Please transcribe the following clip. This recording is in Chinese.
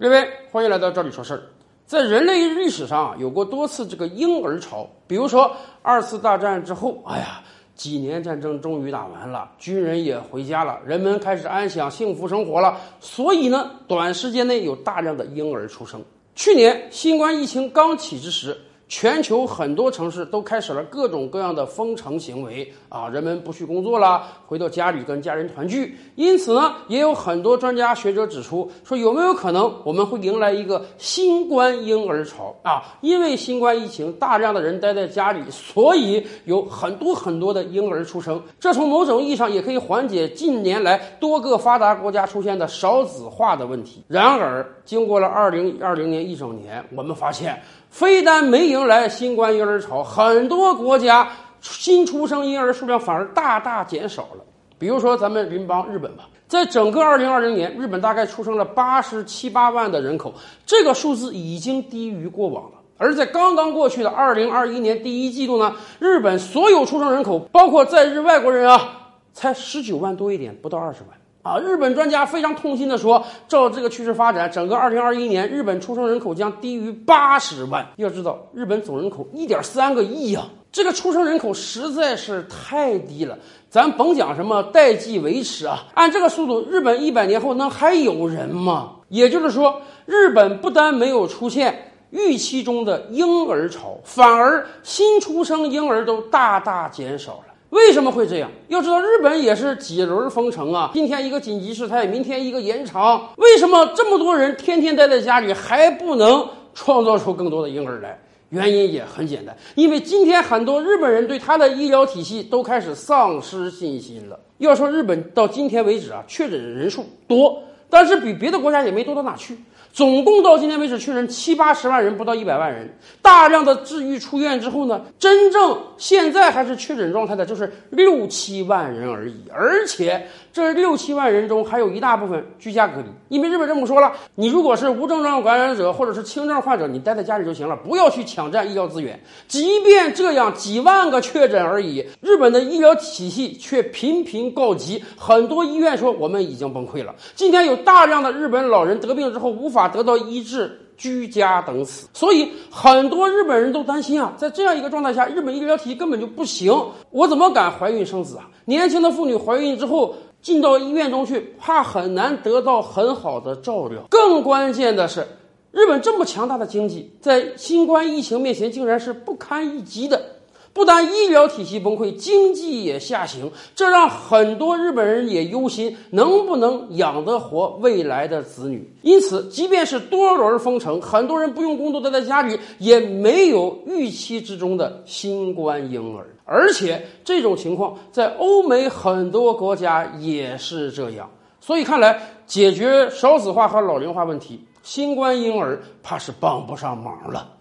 各位，欢迎来到这里说事儿。在人类历史上啊，有过多次这个婴儿潮，比如说二次大战之后，哎呀，几年战争终于打完了，军人也回家了，人们开始安享幸福生活了，所以呢，短时间内有大量的婴儿出生。去年新冠疫情刚起之时。全球很多城市都开始了各种各样的封城行为啊，人们不去工作了，回到家里跟家人团聚。因此呢，也有很多专家学者指出，说有没有可能我们会迎来一个新冠婴儿潮啊？因为新冠疫情，大量的人待在家里，所以有很多很多的婴儿出生。这从某种意义上也可以缓解近年来多个发达国家出现的少子化的问题。然而，经过了二零二零年一整年，我们发现。非但没有迎来新冠婴儿潮，很多国家新出生婴儿数量反而大大减少了。比如说咱们邻邦日本吧，在整个2020年，日本大概出生了八十七八万的人口，这个数字已经低于过往了。而在刚刚过去的2021年第一季度呢，日本所有出生人口，包括在日外国人啊，才十九万多一点，不到二十万。啊，日本专家非常痛心地说，照这个趋势发展，整个2021年日本出生人口将低于八十万。要知道，日本总人口1.3个亿呀，这个出生人口实在是太低了。咱甭讲什么代际维持啊，按这个速度，日本一百年后能还有人吗？也就是说，日本不但没有出现预期中的婴儿潮，反而新出生婴儿都大大减少了。为什么会这样？要知道，日本也是几轮封城啊，今天一个紧急事态，明天一个延长。为什么这么多人天天待在家里还不能创造出更多的婴儿来？原因也很简单，因为今天很多日本人对他的医疗体系都开始丧失信心了。要说日本到今天为止啊，确诊人数多，但是比别的国家也没多到哪去。总共到今天为止确诊七八十万人，不到一百万人。大量的治愈出院之后呢，真正现在还是确诊状态的，就是六七万人而已。而且这六七万人中，还有一大部分居家隔离。因为日本政府说了，你如果是无症状感染者或者是轻症患者，你待在家里就行了，不要去抢占医疗资源。即便这样，几万个确诊而已，日本的医疗体系却频频告急。很多医院说我们已经崩溃了。今天有大量的日本老人得病之后无法。得到医治，居家等死，所以很多日本人都担心啊，在这样一个状态下，日本医疗体系根本就不行。我怎么敢怀孕生子啊？年轻的妇女怀孕之后进到医院中去，怕很难得到很好的照料。更关键的是，日本这么强大的经济，在新冠疫情面前竟然是不堪一击的。不但医疗体系崩溃，经济也下行，这让很多日本人也忧心，能不能养得活未来的子女。因此，即便是多轮封城，很多人不用工作待在家里，也没有预期之中的新冠婴儿。而且，这种情况在欧美很多国家也是这样。所以，看来解决少子化和老龄化问题，新冠婴儿怕是帮不上忙了。